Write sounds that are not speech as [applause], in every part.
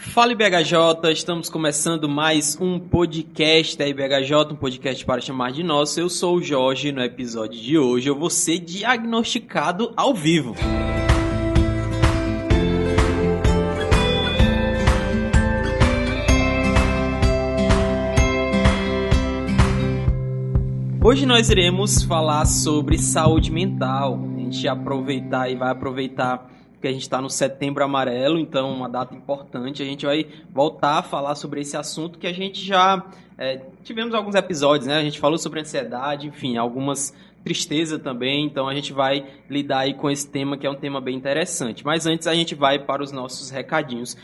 Fala IBHJ, estamos começando mais um podcast da IBHJ, um podcast para chamar de nosso. Eu sou o Jorge, no episódio de hoje eu vou ser diagnosticado ao vivo. Hoje nós iremos falar sobre saúde mental. A gente aproveitar e vai aproveitar que a gente está no setembro amarelo, então uma data importante. A gente vai voltar a falar sobre esse assunto que a gente já é, tivemos alguns episódios, né? A gente falou sobre ansiedade, enfim, algumas tristeza também. Então a gente vai lidar aí com esse tema que é um tema bem interessante. Mas antes a gente vai para os nossos recadinhos.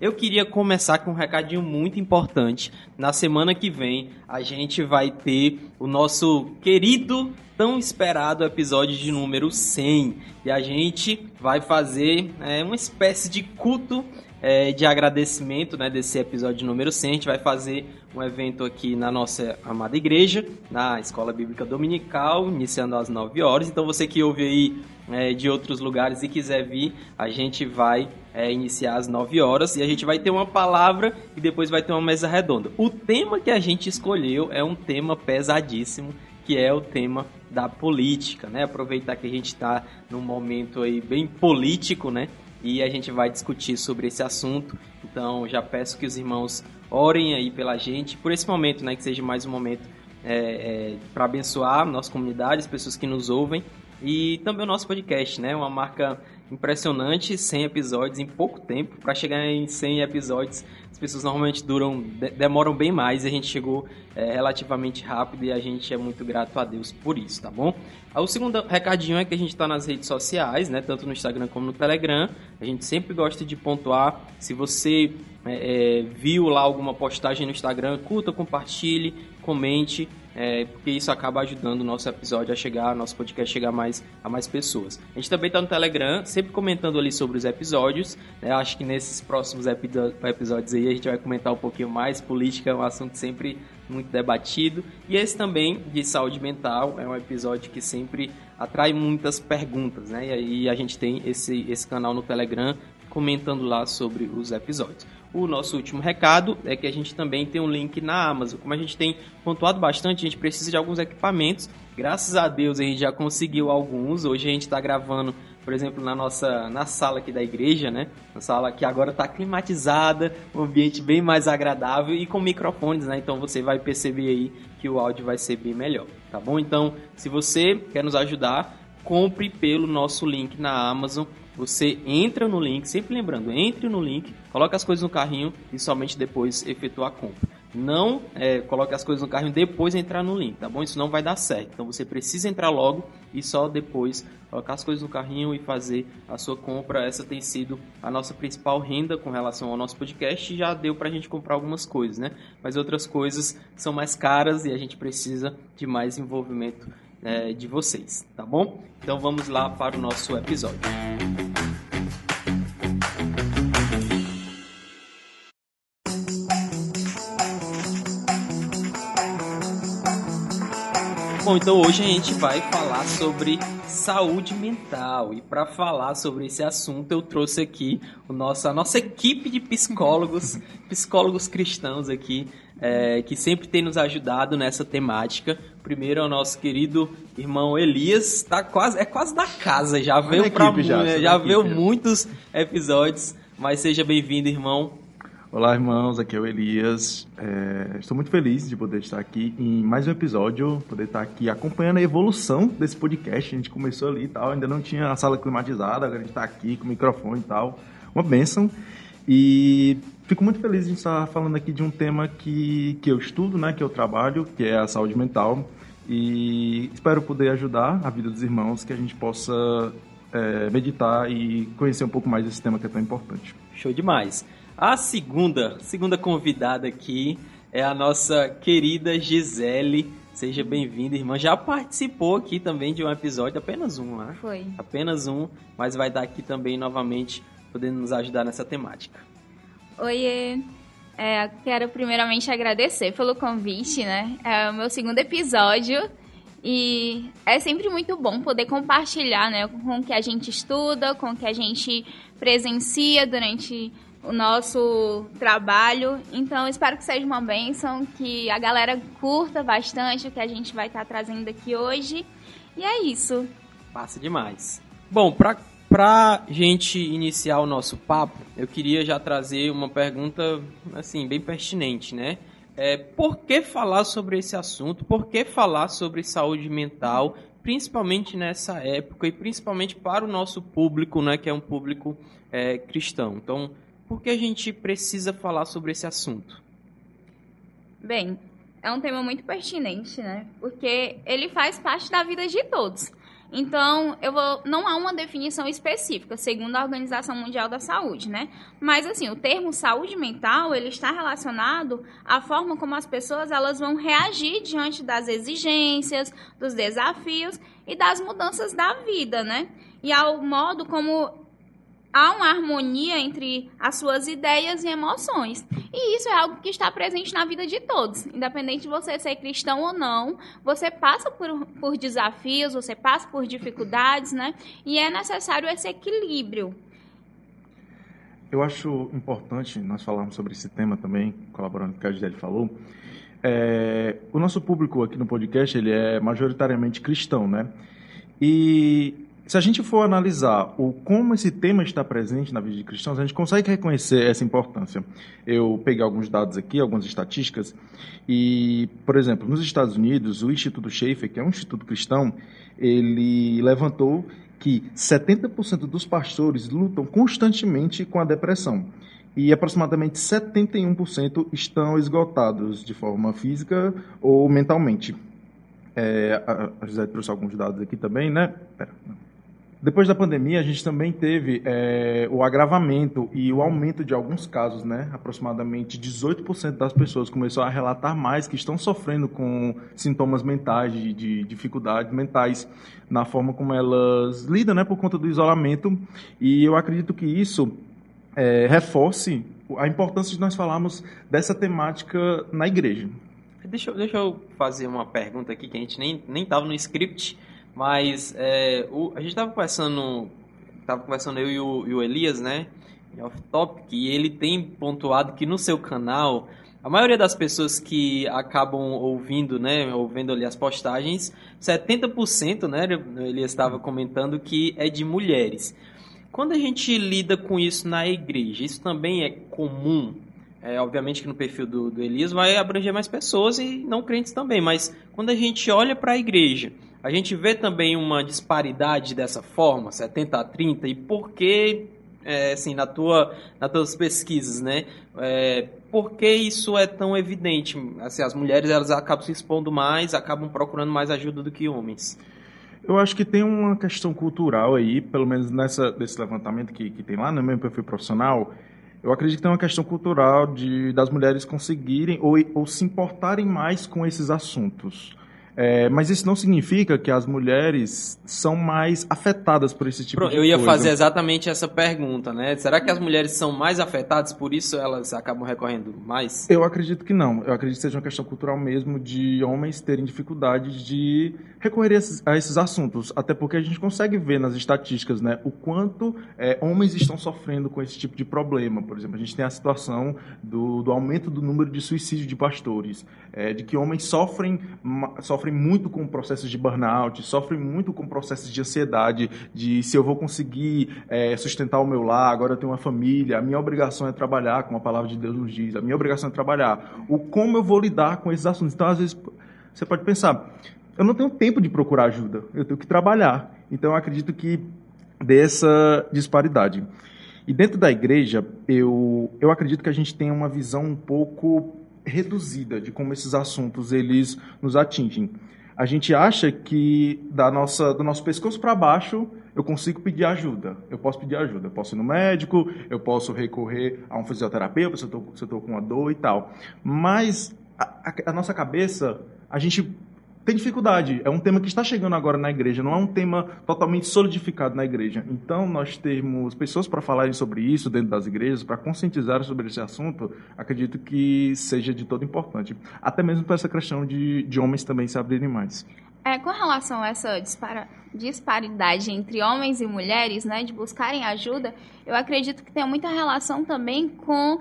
Eu queria começar com um recadinho muito importante. Na semana que vem, a gente vai ter o nosso querido, tão esperado episódio de número 100. E a gente vai fazer é, uma espécie de culto é, de agradecimento né, desse episódio número 100. A gente vai fazer um evento aqui na nossa amada igreja, na Escola Bíblica Dominical, iniciando às 9 horas. Então você que ouve aí é, de outros lugares e quiser vir, a gente vai é, iniciar às 9 horas e a gente vai ter uma palavra e depois vai ter uma mesa redonda. O tema que a gente escolheu é um tema pesadíssimo, que é o tema da política, né? Aproveitar que a gente está num momento aí bem político, né? E a gente vai discutir sobre esse assunto. Então já peço que os irmãos orem aí pela gente por esse momento, né? Que seja mais um momento é, é, para abençoar nossa comunidade, as pessoas que nos ouvem e também o nosso podcast, né? Uma marca impressionante, 100 episódios em pouco tempo. Para chegar em 100 episódios, pessoas normalmente duram, demoram bem mais. E a gente chegou é, relativamente rápido e a gente é muito grato a Deus por isso, tá bom? O segundo recadinho é que a gente está nas redes sociais, né? Tanto no Instagram como no Telegram. A gente sempre gosta de pontuar. Se você é, é, viu lá alguma postagem no Instagram, curta, compartilhe, comente é, porque isso acaba ajudando o nosso episódio a chegar, nosso podcast a chegar mais, a mais pessoas. A gente também está no Telegram, sempre comentando ali sobre os episódios. Né? Acho que nesses próximos episódios aí a gente vai comentar um pouquinho mais. Política é um assunto sempre muito debatido. E esse também de saúde mental é um episódio que sempre atrai muitas perguntas, né? E aí a gente tem esse, esse canal no Telegram comentando lá sobre os episódios. O nosso último recado é que a gente também tem um link na Amazon. Como a gente tem pontuado bastante, a gente precisa de alguns equipamentos. Graças a Deus a gente já conseguiu alguns. Hoje a gente está gravando, por exemplo, na nossa na sala aqui da igreja, né? Na sala que agora está climatizada, um ambiente bem mais agradável e com microfones, né? Então você vai perceber aí que o áudio vai ser bem melhor, tá bom? Então, se você quer nos ajudar, compre pelo nosso link na Amazon você entra no link, sempre lembrando, entre no link, coloque as coisas no carrinho e somente depois efetua a compra. Não é, coloque as coisas no carrinho depois entrar no link, tá bom? Isso não vai dar certo. Então você precisa entrar logo e só depois colocar as coisas no carrinho e fazer a sua compra. Essa tem sido a nossa principal renda com relação ao nosso podcast. Já deu para a gente comprar algumas coisas, né? Mas outras coisas são mais caras e a gente precisa de mais envolvimento é, de vocês, tá bom? Então vamos lá para o nosso episódio. Bom, então hoje a gente vai falar sobre saúde mental. E para falar sobre esse assunto, eu trouxe aqui o nosso, a nossa equipe de psicólogos, [laughs] psicólogos cristãos aqui, é, que sempre tem nos ajudado nessa temática. Primeiro é o nosso querido irmão Elias, tá quase, é quase da casa, já veio, pra, já, já veio muitos episódios. Mas seja bem-vindo, irmão. Olá, irmãos, aqui é o Elias. É, estou muito feliz de poder estar aqui em mais um episódio, poder estar aqui acompanhando a evolução desse podcast. A gente começou ali e tal, ainda não tinha a sala climatizada, agora a gente está aqui com o microfone e tal. Uma bênção. E fico muito feliz de estar falando aqui de um tema que, que eu estudo, né, que eu trabalho, que é a saúde mental. E espero poder ajudar a vida dos irmãos, que a gente possa é, meditar e conhecer um pouco mais desse tema que é tão importante. Show demais. A segunda, segunda convidada aqui é a nossa querida Gisele. Seja bem-vinda, irmã. Já participou aqui também de um episódio, apenas um, né? Foi. Apenas um, mas vai dar aqui também novamente, podendo nos ajudar nessa temática. Oiê! É, quero primeiramente agradecer pelo convite, né? É o meu segundo episódio E é sempre muito bom poder compartilhar né, com o que a gente estuda, com o que a gente presencia durante o nosso trabalho. Então, espero que seja uma bênção, que a galera curta bastante o que a gente vai estar trazendo aqui hoje. E é isso. Passa demais. Bom, para pra gente iniciar o nosso papo, eu queria já trazer uma pergunta, assim, bem pertinente, né? É, por que falar sobre esse assunto? Por que falar sobre saúde mental, principalmente nessa época e principalmente para o nosso público, né, que é um público é, cristão? Então, por que a gente precisa falar sobre esse assunto? Bem, é um tema muito pertinente, né? Porque ele faz parte da vida de todos. Então, eu vou, não há uma definição específica, segundo a Organização Mundial da Saúde, né? Mas assim, o termo saúde mental, ele está relacionado à forma como as pessoas elas vão reagir diante das exigências, dos desafios e das mudanças da vida, né? E ao modo como há uma harmonia entre as suas ideias e emoções. E isso é algo que está presente na vida de todos. Independente de você ser cristão ou não, você passa por, por desafios, você passa por dificuldades, né? E é necessário esse equilíbrio. Eu acho importante nós falarmos sobre esse tema também, colaborando com o que a Gisele falou. É, o nosso público aqui no podcast ele é majoritariamente cristão, né? E se a gente for analisar o como esse tema está presente na vida de cristãos, a gente consegue reconhecer essa importância. Eu peguei alguns dados aqui, algumas estatísticas, e, por exemplo, nos Estados Unidos, o Instituto Schaefer, que é um instituto cristão, ele levantou que 70% dos pastores lutam constantemente com a depressão e aproximadamente 71% estão esgotados de forma física ou mentalmente. É, a José trouxe alguns dados aqui também, né? Pera, não. Depois da pandemia, a gente também teve é, o agravamento e o aumento de alguns casos, né? Aproximadamente 18% das pessoas começou a relatar mais que estão sofrendo com sintomas mentais, de, de dificuldades mentais na forma como elas lidam, né? Por conta do isolamento. E eu acredito que isso é, reforce a importância de nós falarmos dessa temática na igreja. Deixa, deixa eu fazer uma pergunta aqui que a gente nem estava no script. Mas é, o, a gente estava conversando, tava conversando eu e o, e o Elias, né? Em off-topic, e ele tem pontuado que no seu canal, a maioria das pessoas que acabam ouvindo, né, ouvindo ali as postagens, 70%, né, ele estava comentando que é de mulheres. Quando a gente lida com isso na igreja, isso também é comum? É, obviamente que no perfil do, do Elias vai abranger mais pessoas e não crentes também, mas quando a gente olha para a igreja, a gente vê também uma disparidade dessa forma, 70 a 30, e por que, é, assim, na tua, nas tuas pesquisas, né? É, por que isso é tão evidente? Assim, as mulheres elas acabam se expondo mais, acabam procurando mais ajuda do que homens. Eu acho que tem uma questão cultural aí, pelo menos nessa, desse levantamento que, que tem lá no meu perfil profissional, eu acredito que tem uma questão cultural de, das mulheres conseguirem ou, ou se importarem mais com esses assuntos. É, mas isso não significa que as mulheres são mais afetadas por esse tipo Pronto, de coisa. Eu ia fazer exatamente essa pergunta, né? Será que as mulheres são mais afetadas, por isso elas acabam recorrendo mais? Eu acredito que não. Eu acredito que seja uma questão cultural mesmo de homens terem dificuldade de recorrer a esses, a esses assuntos. Até porque a gente consegue ver nas estatísticas né, o quanto é, homens estão sofrendo com esse tipo de problema. Por exemplo, a gente tem a situação do, do aumento do número de suicídio de pastores, é, de que homens sofrem, sofrem sofrem muito com processos de burnout, sofrem muito com processos de ansiedade, de se eu vou conseguir é, sustentar o meu lar, agora eu tenho uma família, a minha obrigação é trabalhar, como a palavra de Deus nos diz, a minha obrigação é trabalhar. O como eu vou lidar com esses assuntos. Então, às vezes, você pode pensar, eu não tenho tempo de procurar ajuda, eu tenho que trabalhar. Então, eu acredito que dessa disparidade. E dentro da igreja, eu, eu acredito que a gente tem uma visão um pouco reduzida de como esses assuntos eles nos atingem. A gente acha que da nossa, do nosso pescoço para baixo eu consigo pedir ajuda. Eu posso pedir ajuda. Eu posso ir no médico, eu posso recorrer a um fisioterapeuta se eu estou com uma dor e tal. Mas a, a, a nossa cabeça, a gente tem dificuldade. É um tema que está chegando agora na igreja, não é um tema totalmente solidificado na igreja. Então, nós termos pessoas para falarem sobre isso dentro das igrejas, para conscientizar sobre esse assunto, acredito que seja de todo importante. Até mesmo para essa questão de, de homens também se abrirem mais. É, com relação a essa dispara, disparidade entre homens e mulheres, né, de buscarem ajuda, eu acredito que tem muita relação também com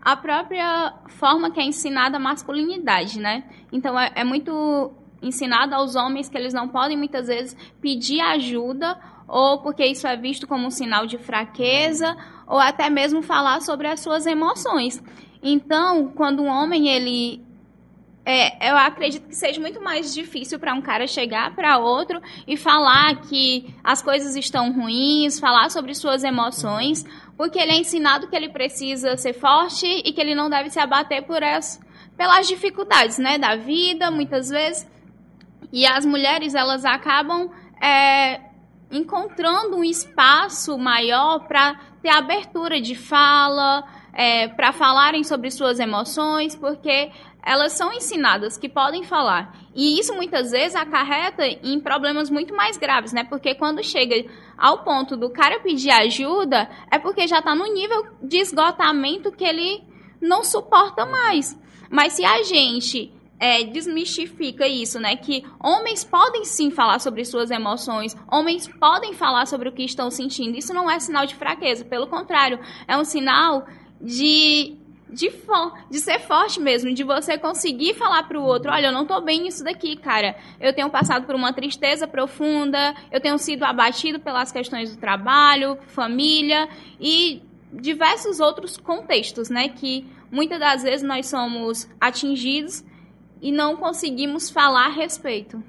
a própria forma que é ensinada a masculinidade, né? Então é, é muito ensinado aos homens que eles não podem muitas vezes pedir ajuda ou porque isso é visto como um sinal de fraqueza ou até mesmo falar sobre as suas emoções. Então, quando um homem ele é, eu acredito que seja muito mais difícil para um cara chegar para outro e falar que as coisas estão ruins, falar sobre suas emoções, porque ele é ensinado que ele precisa ser forte e que ele não deve se abater por as, pelas dificuldades né, da vida, muitas vezes. E as mulheres, elas acabam é, encontrando um espaço maior para ter abertura de fala, é, para falarem sobre suas emoções, porque elas são ensinadas que podem falar. E isso muitas vezes acarreta em problemas muito mais graves, né? Porque quando chega ao ponto do cara pedir ajuda, é porque já está no nível de esgotamento que ele não suporta mais. Mas se a gente é, desmistifica isso, né? Que homens podem sim falar sobre suas emoções, homens podem falar sobre o que estão sentindo. Isso não é sinal de fraqueza, pelo contrário, é um sinal de de, de ser forte mesmo, de você conseguir falar para o outro, olha, eu não estou bem nisso daqui, cara. Eu tenho passado por uma tristeza profunda, eu tenho sido abatido pelas questões do trabalho, família e diversos outros contextos, né, que muitas das vezes nós somos atingidos e não conseguimos falar a respeito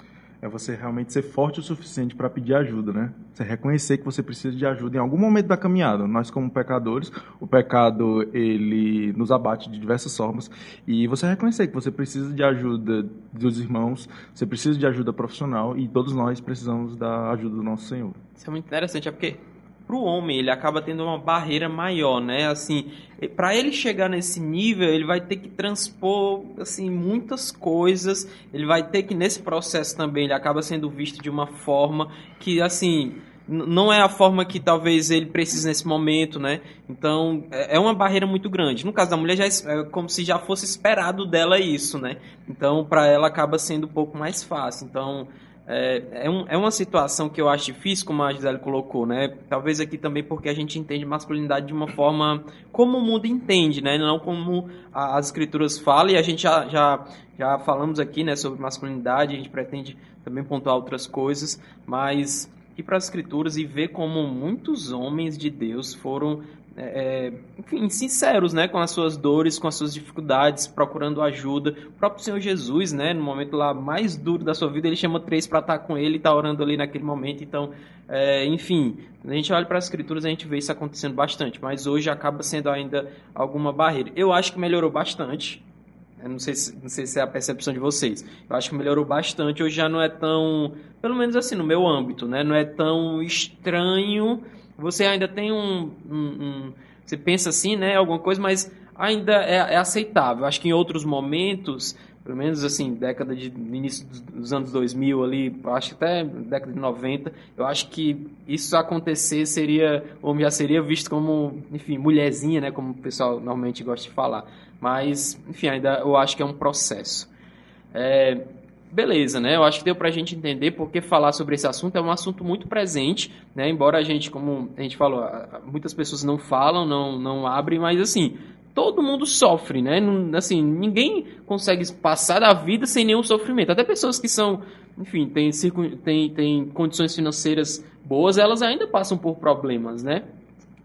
é você realmente ser forte o suficiente para pedir ajuda, né? Você reconhecer que você precisa de ajuda em algum momento da caminhada. Nós como pecadores, o pecado ele nos abate de diversas formas e você reconhecer que você precisa de ajuda dos irmãos, você precisa de ajuda profissional e todos nós precisamos da ajuda do nosso Senhor. Isso é muito interessante, é porque para o homem ele acaba tendo uma barreira maior, né? Assim, para ele chegar nesse nível, ele vai ter que transpor assim muitas coisas. Ele vai ter que nesse processo também ele acaba sendo visto de uma forma que assim não é a forma que talvez ele precise nesse momento, né? Então é, é uma barreira muito grande. No caso da mulher já é, como se já fosse esperado dela isso, né? Então para ela acaba sendo um pouco mais fácil. Então é, é, um, é, uma situação que eu acho difícil, como a Gisele colocou, né? Talvez aqui também porque a gente entende masculinidade de uma forma como o mundo entende, né? Não como a, as escrituras falam, e a gente já, já, já falamos aqui né, sobre masculinidade, a gente pretende também pontuar outras coisas, mas ir para as escrituras e ver como muitos homens de Deus foram é, enfim, sinceros, né, com as suas dores, com as suas dificuldades, procurando ajuda. O próprio Senhor Jesus, né, no momento lá mais duro da sua vida, ele chama três para estar com ele e está orando ali naquele momento. Então, é, enfim, a gente olha para as escrituras, a gente vê isso acontecendo bastante, mas hoje acaba sendo ainda alguma barreira. Eu acho que melhorou bastante. Eu não sei, se, não sei se é a percepção de vocês. Eu acho que melhorou bastante. Hoje já não é tão, pelo menos assim, no meu âmbito, né? Não é tão estranho você ainda tem um, um, um, Você pensa assim, né? Alguma coisa, mas ainda é, é, aceitável. Acho que em outros momentos, pelo menos assim, década de início dos anos 2000 ali, acho que até década de 90, eu acho que isso acontecer seria, ou já seria visto como, enfim, mulherzinha, né? Como o pessoal normalmente gosta de falar. Mas, enfim, ainda eu acho que é um processo. É, beleza, né? Eu acho que deu para a gente entender porque falar sobre esse assunto é um assunto muito presente, né? Embora a gente, como a gente falou, muitas pessoas não falam, não, não abrem, mas assim, todo mundo sofre, né? Assim, ninguém consegue passar da vida sem nenhum sofrimento. Até pessoas que são, enfim, têm, têm, têm condições financeiras boas, elas ainda passam por problemas, né?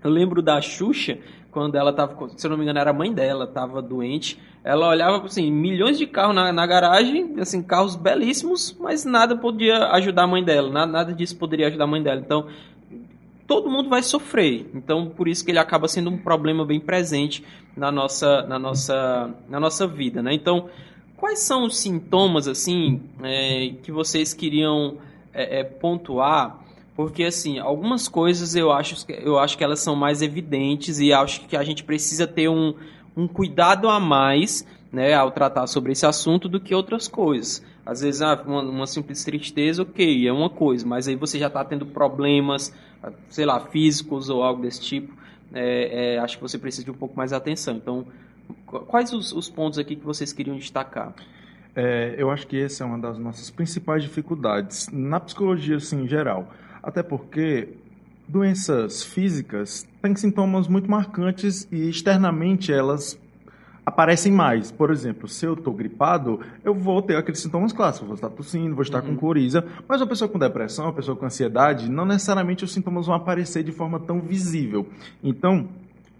Eu lembro da Xuxa, quando ela estava, se eu não me engano, era a mãe dela, estava doente. Ela olhava, assim, milhões de carros na, na, garagem, assim, carros belíssimos, mas nada podia ajudar a mãe dela, nada, nada disso poderia ajudar a mãe dela. Então, todo mundo vai sofrer. Então, por isso que ele acaba sendo um problema bem presente na nossa, na nossa, na nossa vida, né? Então, quais são os sintomas, assim, é, que vocês queriam é, é, pontuar porque, assim, algumas coisas eu acho, eu acho que elas são mais evidentes e acho que a gente precisa ter um, um cuidado a mais né, ao tratar sobre esse assunto do que outras coisas. Às vezes, ah, uma, uma simples tristeza, ok, é uma coisa, mas aí você já está tendo problemas, sei lá, físicos ou algo desse tipo. É, é, acho que você precisa de um pouco mais de atenção. Então, quais os, os pontos aqui que vocês queriam destacar? É, eu acho que essa é uma das nossas principais dificuldades na psicologia assim, em geral. Até porque doenças físicas têm sintomas muito marcantes e externamente elas aparecem mais. Por exemplo, se eu estou gripado, eu vou ter aqueles sintomas clássicos. Vou estar tossindo, vou estar uhum. com coriza. Mas uma pessoa com depressão, uma pessoa com ansiedade, não necessariamente os sintomas vão aparecer de forma tão visível. Então,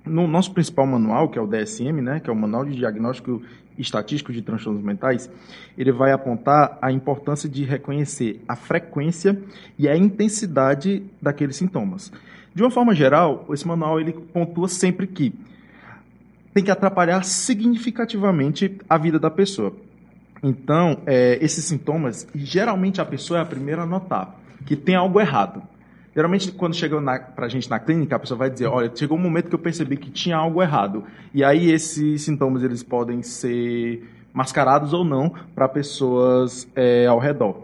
no nosso principal manual, que é o DSM, né, que é o Manual de Diagnóstico Estatístico de Transtornos Mentais, ele vai apontar a importância de reconhecer a frequência e a intensidade daqueles sintomas. De uma forma geral, esse manual ele pontua sempre que tem que atrapalhar significativamente a vida da pessoa. Então, é, esses sintomas, geralmente a pessoa é a primeira a notar que tem algo errado. Geralmente, quando chega para a gente na clínica, a pessoa vai dizer, olha, chegou um momento que eu percebi que tinha algo errado. E aí, esses sintomas, eles podem ser mascarados ou não para pessoas é, ao redor.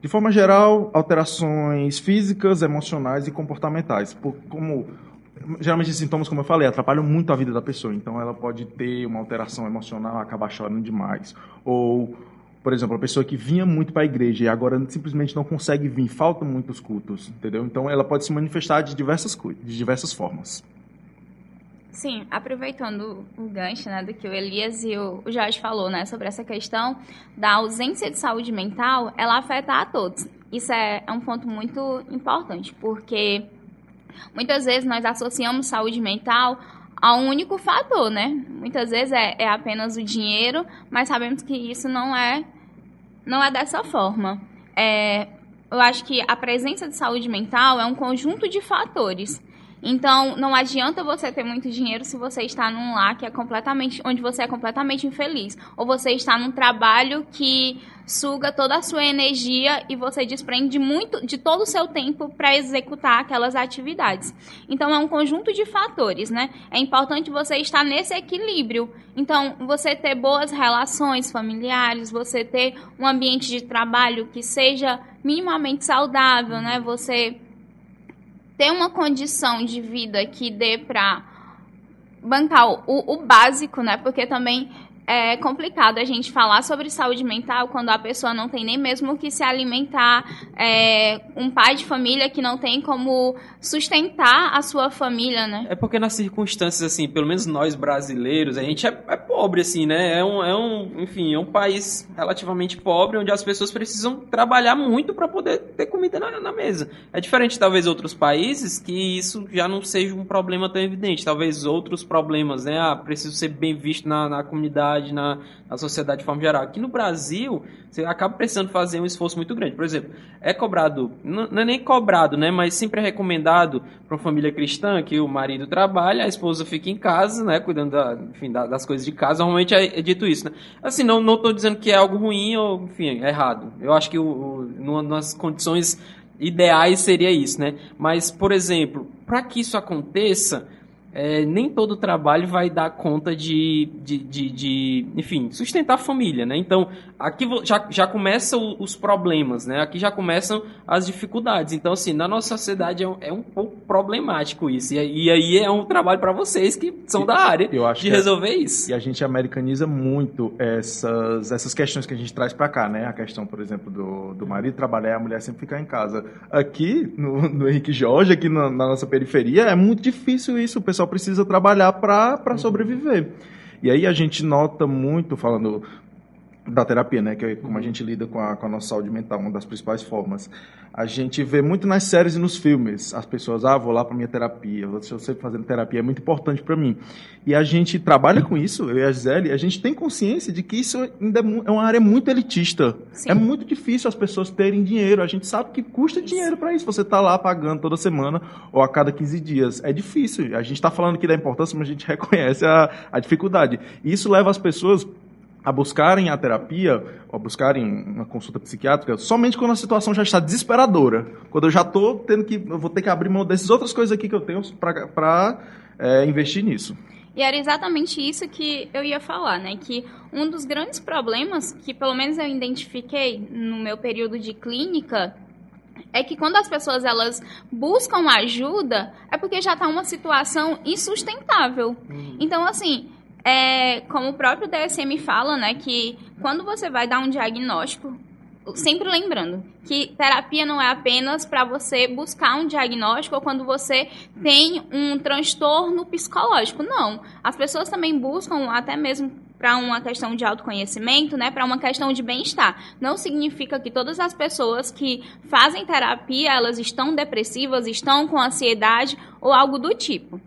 De forma geral, alterações físicas, emocionais e comportamentais. Por, como geralmente esses sintomas, como eu falei, atrapalham muito a vida da pessoa. Então, ela pode ter uma alteração emocional, acabar chorando demais. Ou, por exemplo, a pessoa que vinha muito para a igreja e agora simplesmente não consegue vir, faltam muitos cultos, entendeu? Então, ela pode se manifestar de diversas, de diversas formas. Sim, aproveitando o gancho né, do que o Elias e o Jorge falou né, sobre essa questão da ausência de saúde mental, ela afeta a todos. Isso é, é um ponto muito importante, porque Muitas vezes nós associamos saúde mental a um único fator, né? Muitas vezes é, é apenas o dinheiro, mas sabemos que isso não é, não é dessa forma. É, eu acho que a presença de saúde mental é um conjunto de fatores. Então, não adianta você ter muito dinheiro se você está num lar que é completamente, onde você é completamente infeliz, ou você está num trabalho que suga toda a sua energia e você desprende muito de todo o seu tempo para executar aquelas atividades. Então é um conjunto de fatores, né? É importante você estar nesse equilíbrio. Então, você ter boas relações familiares, você ter um ambiente de trabalho que seja minimamente saudável, né? Você ter uma condição de vida que dê para bancar o, o, básico, né? Porque também é complicado a gente falar sobre saúde mental quando a pessoa não tem nem mesmo que se alimentar, é, um pai de família que não tem como sustentar a sua família, né? É porque nas circunstâncias, assim, pelo menos nós brasileiros, a gente é, é pobre, assim, né? É um, é um, enfim, é um país relativamente pobre, onde as pessoas precisam trabalhar muito para poder ter comida na, na mesa. É diferente, talvez, outros países que isso já não seja um problema tão evidente. Talvez outros problemas, né? Ah, preciso ser bem visto na, na comunidade sociedade, na, na sociedade de forma geral. Aqui no Brasil, você acaba precisando fazer um esforço muito grande. Por exemplo, é cobrado, não, é nem cobrado, né, mas sempre é recomendado para uma família cristã que o marido trabalha, a esposa fica em casa, né, cuidando da, enfim, das coisas de casa. Normalmente é, é dito isso, né? Assim, não não estou dizendo que é algo ruim ou, enfim, é errado. Eu acho que o, o, nas condições ideais seria isso, né? Mas, por exemplo, para que isso aconteça, é, nem todo trabalho vai dar conta de, de, de, de, enfim, sustentar a família, né? Então, aqui já, já começam os problemas, né? Aqui já começam as dificuldades. Então, assim, na nossa sociedade é, é um pouco problemático isso. E, e aí é um trabalho para vocês que são da área de resolver é, isso. E a gente americaniza muito essas, essas questões que a gente traz para cá, né? A questão, por exemplo, do, do marido trabalhar e a mulher sempre ficar em casa. Aqui, no, no Henrique Jorge, aqui na, na nossa periferia, é muito difícil isso. O pessoal só precisa trabalhar para uhum. sobreviver. E aí a gente nota muito, falando da terapia, né, que é como a gente lida com a, com a nossa saúde mental, uma das principais formas. A gente vê muito nas séries e nos filmes, as pessoas, ah, vou lá para minha terapia, eu sempre fazendo terapia, é muito importante para mim. E a gente trabalha com isso, eu e a Gisele, a gente tem consciência de que isso ainda é, é uma área muito elitista. Sim. É muito difícil as pessoas terem dinheiro, a gente sabe que custa isso. dinheiro para isso, você está lá pagando toda semana ou a cada 15 dias. É difícil, a gente está falando aqui da importância, mas a gente [laughs] reconhece a, a dificuldade. E isso leva as pessoas a buscarem a terapia, a buscarem uma consulta psiquiátrica, somente quando a situação já está desesperadora. Quando eu já estou tendo que, vou ter que abrir mão dessas outras coisas aqui que eu tenho para é, investir nisso. E era exatamente isso que eu ia falar, né? Que um dos grandes problemas que, pelo menos, eu identifiquei no meu período de clínica é que quando as pessoas elas buscam ajuda, é porque já está uma situação insustentável. Hum. Então, assim, é, como o próprio DSM fala, né, que quando você vai dar um diagnóstico, sempre lembrando que terapia não é apenas para você buscar um diagnóstico ou quando você tem um transtorno psicológico. Não. As pessoas também buscam até mesmo para uma questão de autoconhecimento, né, para uma questão de bem-estar. Não significa que todas as pessoas que fazem terapia, elas estão depressivas, estão com ansiedade ou algo do tipo.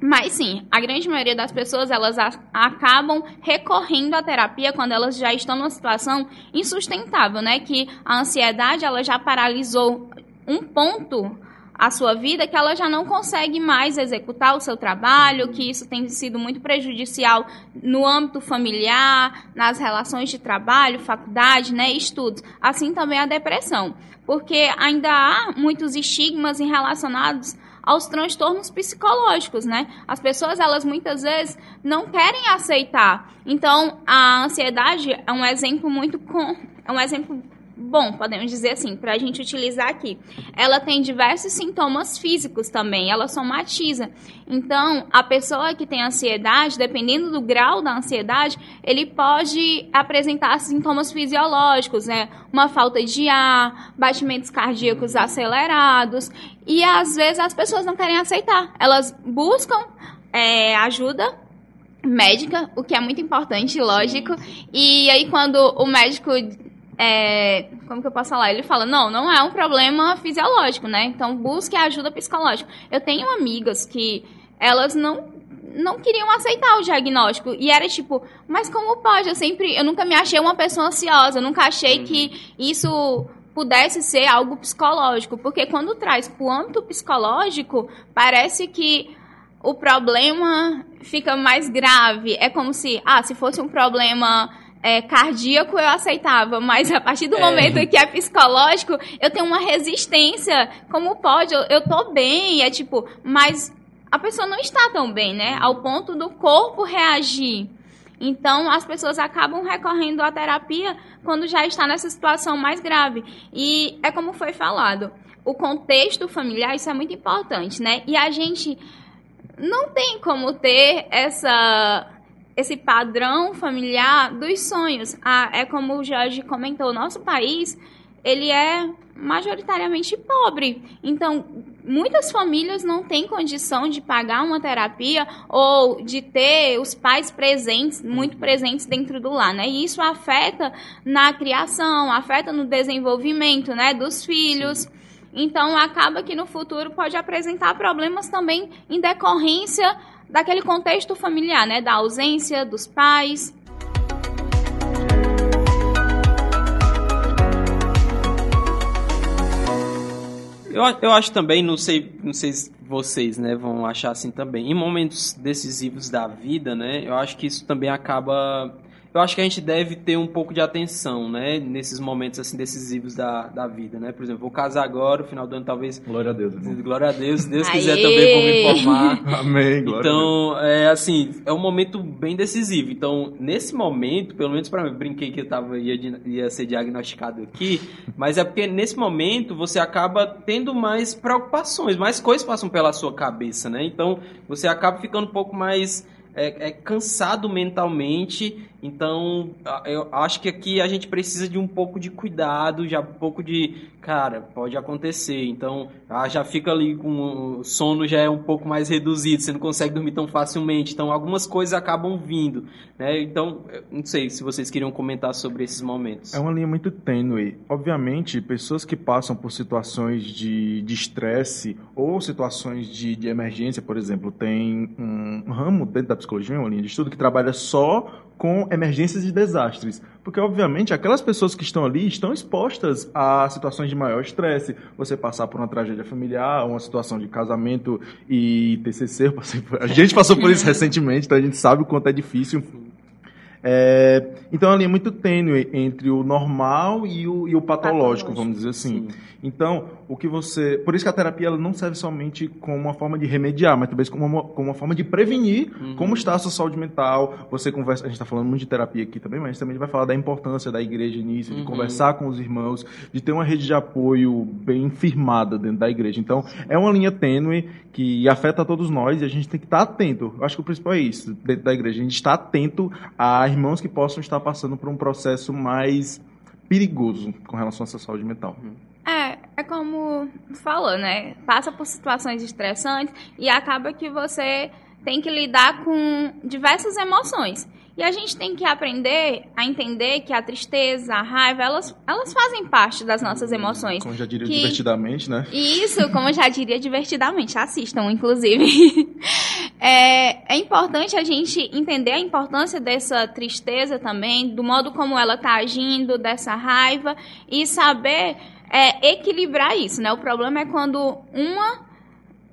Mas sim, a grande maioria das pessoas elas acabam recorrendo à terapia quando elas já estão numa situação insustentável, né? Que a ansiedade ela já paralisou um ponto a sua vida que ela já não consegue mais executar o seu trabalho, que isso tem sido muito prejudicial no âmbito familiar, nas relações de trabalho, faculdade, né, estudos. Assim também a depressão, porque ainda há muitos estigmas relacionados aos transtornos psicológicos, né? As pessoas, elas muitas vezes não querem aceitar. Então, a ansiedade é um exemplo muito com, é um exemplo bom, podemos dizer assim, para a gente utilizar aqui. Ela tem diversos sintomas físicos também, ela somatiza. Então, a pessoa que tem ansiedade, dependendo do grau da ansiedade, ele pode apresentar sintomas fisiológicos, né? Uma falta de ar, batimentos cardíacos acelerados. E às vezes as pessoas não querem aceitar. Elas buscam é, ajuda médica, o que é muito importante, lógico. E aí quando o médico é, como que eu posso falar? Ele fala, não, não é um problema fisiológico, né? Então busque ajuda psicológica. Eu tenho amigas que elas não não queriam aceitar o diagnóstico e era tipo, mas como pode? Eu sempre, eu nunca me achei uma pessoa ansiosa, eu nunca achei que uhum. isso pudesse ser algo psicológico, porque quando traz para o âmbito psicológico, parece que o problema fica mais grave. É como se, ah, se fosse um problema é, cardíaco eu aceitava, mas a partir do é. momento que é psicológico, eu tenho uma resistência. Como pode? Eu, eu tô bem, é tipo, mas a pessoa não está tão bem, né? Ao ponto do corpo reagir. Então, as pessoas acabam recorrendo à terapia quando já está nessa situação mais grave. E é como foi falado, o contexto familiar, isso é muito importante, né? E a gente não tem como ter essa esse padrão familiar dos sonhos. Ah, é como o Jorge comentou, nosso país ele é majoritariamente pobre. Então, muitas famílias não têm condição de pagar uma terapia ou de ter os pais presentes, muito presentes dentro do lar, né? E isso afeta na criação, afeta no desenvolvimento, né, dos filhos. Então, acaba que no futuro pode apresentar problemas também em decorrência daquele contexto familiar, né? Da ausência dos pais. Eu, eu acho também, não sei, não sei se vocês, né, vão achar assim também. Em momentos decisivos da vida, né, eu acho que isso também acaba eu acho que a gente deve ter um pouco de atenção, né? Nesses momentos assim decisivos da, da vida, né? Por exemplo, vou casar agora, no final do ano talvez. Glória a Deus. Irmão. Glória a Deus. Se Deus quiser também vou me informar. [laughs] Amém. Glória então, é assim, é um momento bem decisivo. Então, nesse momento, pelo menos para mim, brinquei que eu tava ia, ia ser diagnosticado aqui, mas é porque nesse momento você acaba tendo mais preocupações, mais coisas passam pela sua cabeça, né? Então, você acaba ficando um pouco mais é, é, cansado mentalmente. Então, eu acho que aqui a gente precisa de um pouco de cuidado, já um pouco de, cara, pode acontecer. Então, ah, já fica ali com o sono já é um pouco mais reduzido, você não consegue dormir tão facilmente. Então, algumas coisas acabam vindo, né? Então, não sei se vocês queriam comentar sobre esses momentos. É uma linha muito tênue. Obviamente, pessoas que passam por situações de estresse ou situações de, de emergência, por exemplo, tem um ramo dentro da psicologia, uma linha de estudo que trabalha só com emergências e desastres. Porque, obviamente, aquelas pessoas que estão ali estão expostas a situações de maior estresse. Você passar por uma tragédia familiar, uma situação de casamento e TCC. A gente passou por isso [laughs] recentemente, então a gente sabe o quanto é difícil. É, então, ali é muito tênue entre o normal e o, e o patológico, vamos dizer assim. Sim. Então, o que você. Por isso que a terapia ela não serve somente como uma forma de remediar, mas talvez como uma, como uma forma de prevenir Uhum. como está a sua saúde mental. Você conversa. A gente está falando muito de terapia aqui também, mas a gente também vai falar da importância da igreja nisso, de Uhum. conversar com os irmãos, de ter uma rede de apoio bem firmada dentro da igreja. Então, é uma linha tênue que afeta a todos nós e a gente tem que estar atento. Eu acho que o principal é isso, dentro da igreja. A gente está atento a irmãos que possam estar passando por um processo mais perigoso com relação à sua saúde mental. É, é como falou, né? Passa por situações estressantes e acaba que você tem que lidar com diversas emoções. E a gente tem que aprender a entender que a tristeza, a raiva, elas, elas fazem parte das nossas emoções. Como já diria Que- divertidamente, né? Isso, como já diria divertidamente, assistam, inclusive. [laughs] É, é importante a gente entender a importância dessa tristeza também, do modo como ela está agindo, dessa raiva, e saber é, equilibrar isso, né? O problema é quando uma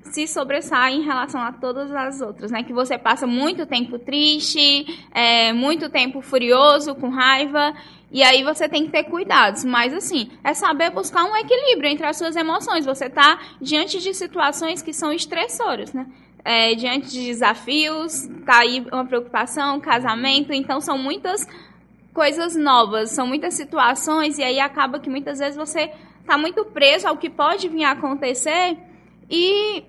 se sobressai em relação a todas as outras, né? Que você passa muito tempo triste, é, muito tempo furioso, com raiva, e aí você tem que ter cuidados. Mas assim, é saber buscar um equilíbrio entre as suas emoções. Você tá diante de situações que são estressoras, né? É, diante de desafios, tá aí uma preocupação, casamento, então são muitas coisas novas, são muitas situações, e aí acaba que muitas vezes você tá muito preso ao que pode vir a acontecer e,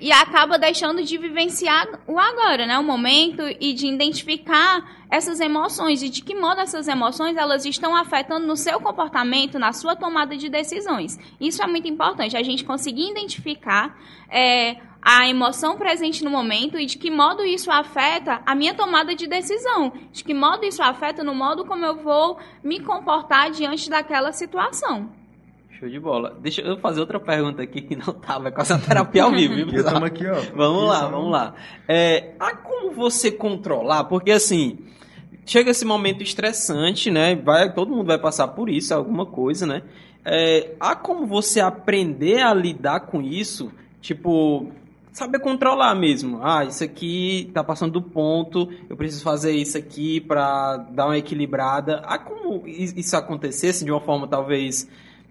e acaba deixando de vivenciar o agora, né? O momento e de identificar essas emoções e de que modo essas emoções elas estão afetando no seu comportamento, na sua tomada de decisões. Isso é muito importante, a gente conseguir identificar é, a emoção presente no momento e de que modo isso afeta a minha tomada de decisão, de que modo isso afeta no modo como eu vou me comportar diante daquela situação. Show de bola. Deixa eu fazer outra pergunta aqui que não tava com essa terapia ao vivo, [laughs] viu, estamos aqui, ó. Vamos lá, vamos lá. É, há como você controlar? Porque assim, chega esse momento estressante, né? Vai, todo mundo vai passar por isso, alguma coisa, né? É, há como você aprender a lidar com isso? Tipo, saber controlar mesmo. Ah, isso aqui tá passando do ponto, eu preciso fazer isso aqui pra dar uma equilibrada. Há como isso acontecesse de uma forma talvez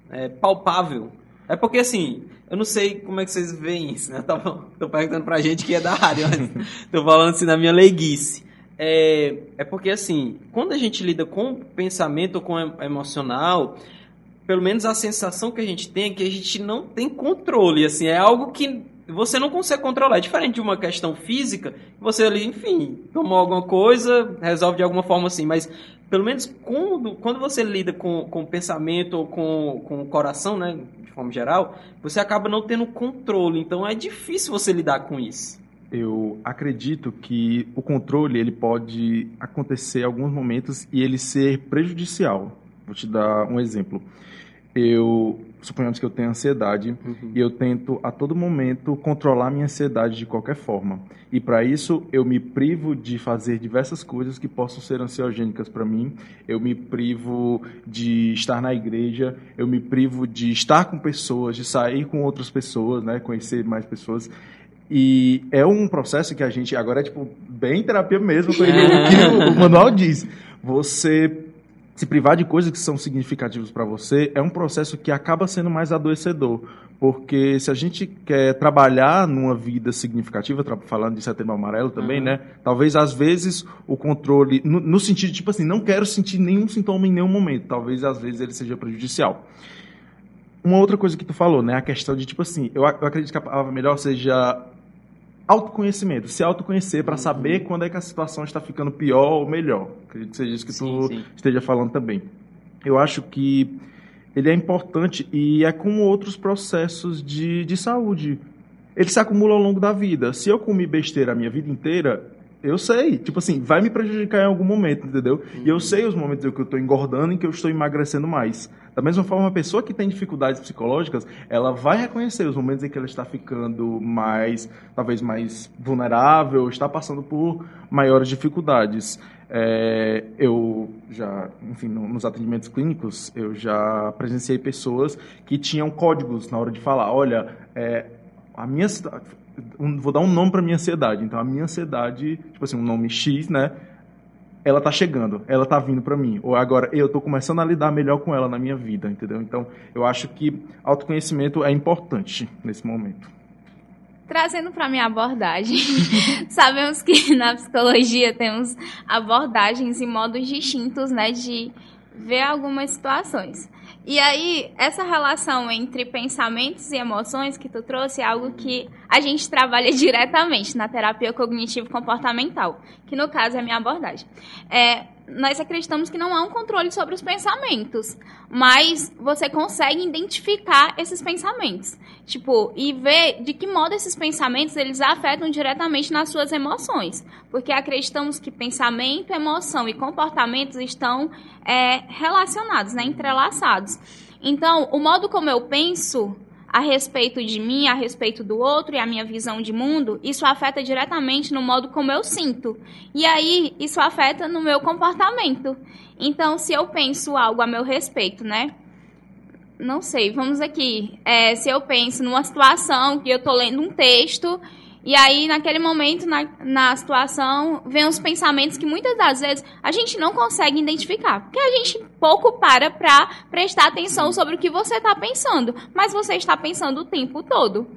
é, palpável? É porque assim, eu não sei como é que vocês veem isso, né? Tava, tô perguntando pra gente que é da área, mas [laughs] tô falando assim na minha leiguice. É, é porque assim, quando a gente lida com pensamento ou com em- emocional, pelo menos a sensação que a gente tem é que a gente não tem controle, assim, é algo que você não consegue controlar. É diferente de uma questão física, você ali, enfim, tomou alguma coisa, resolve de alguma forma assim, mas pelo menos quando, quando você lida com, com o pensamento ou com, com o coração, né, de forma geral, você acaba não tendo controle, então é difícil você lidar com isso. Eu acredito que o controle ele pode acontecer em alguns momentos e ele ser prejudicial. Vou te dar um exemplo. Eu suponhamos que eu tenho ansiedade e eu tento a todo momento controlar minha ansiedade de qualquer forma. E para isso eu me privo de fazer diversas coisas que possam ser ansiogênicas para mim. Eu me privo de estar na igreja, eu me privo de estar com pessoas, de sair com outras pessoas, né, conhecer mais pessoas. E é um processo que a gente agora é tipo bem terapia mesmo, foi o que o manual diz. Você se privar de coisas que são significativas para você é um processo que acaba sendo mais adoecedor. Porque se a gente quer trabalhar numa vida significativa, falando de setembro amarelo também, Uhum. né? Talvez às vezes o controle, no, no sentido tipo assim, não quero sentir nenhum sintoma em nenhum momento. Talvez às vezes ele seja prejudicial. Uma outra coisa que tu falou, né? A questão de tipo assim, eu acredito que a palavra melhor seja autoconhecimento, se autoconhecer para saber quando é que a situação está ficando pior ou melhor. Acredito que seja isso que Sim, tu sim. esteja falando também. Eu acho que ele é importante e é como outros processos de, de saúde. Ele se acumula ao longo da vida. Se eu comi besteira a minha vida inteira, eu sei. Tipo assim, vai me prejudicar em algum momento, entendeu? E eu sei os momentos em que eu estou engordando e que eu estou emagrecendo mais. Da mesma forma, a pessoa que tem dificuldades psicológicas, ela vai reconhecer os momentos em que ela está ficando mais, talvez mais vulnerável, está passando por maiores dificuldades. É, eu já, enfim, no- nos atendimentos clínicos, eu já presenciei pessoas que tinham códigos na hora de falar, olha, é, a minha vou dar um nome para minha ansiedade. Então a minha ansiedade, tipo assim, um nome X, né? Ela tá chegando, ela tá vindo para mim, ou agora eu tô começando a lidar melhor com ela na minha vida, entendeu? Então, eu acho que autoconhecimento é importante nesse momento. Trazendo para minha abordagem, [laughs] sabemos que na psicologia temos abordagens e modos distintos, né, de ver algumas situações. E aí, essa relação entre pensamentos e emoções que tu trouxe é algo que a gente trabalha [laughs] diretamente na terapia cognitivo-comportamental, que no caso é a minha abordagem. É, nós acreditamos que não há um controle sobre os pensamentos, mas você consegue identificar esses pensamentos, tipo, e ver de que modo esses pensamentos eles afetam diretamente nas suas emoções, porque acreditamos que pensamento, emoção e comportamentos estão é, relacionados, né, entrelaçados. Então, o modo como eu penso a respeito de mim, a respeito do outro e a minha visão de mundo, isso afeta diretamente no modo como eu sinto. E aí, isso afeta no meu comportamento. Então, se eu penso algo a meu respeito, né? Não sei, vamos aqui. É, se eu penso numa situação que eu estou lendo um texto e aí, naquele momento, na, na situação, vem os pensamentos que muitas das vezes a gente não consegue identificar. Porque a gente pouco para para prestar atenção sobre o que você está pensando. Mas você está pensando o tempo todo.